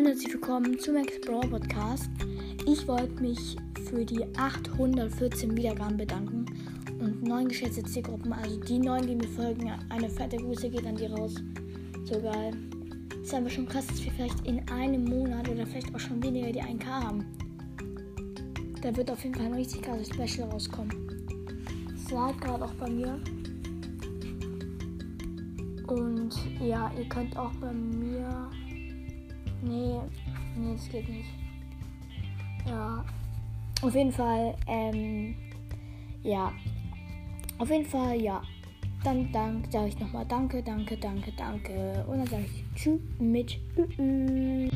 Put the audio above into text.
Hallo und herzlich willkommen zum Brawl Podcast. Ich wollte mich für die 814 Wiedergaben bedanken und neun geschätzte Zielgruppen, also die neun, die mir folgen. Eine fette Grüße geht an die raus. So geil. Ist aber schon krass, dass wir vielleicht in einem Monat oder vielleicht auch schon weniger die 1K haben. Da wird auf jeden Fall ein richtig krasses Special rauskommen. Es lag gerade auch bei mir. Und ja, ihr könnt auch bei mir. Nee, das geht nicht. Ja. Auf jeden Fall, ähm, ja. Auf jeden Fall, ja. Dann dank, sage ich nochmal Danke, danke, danke, danke. Und dann sage ich Tschüss mit Ü -Ü.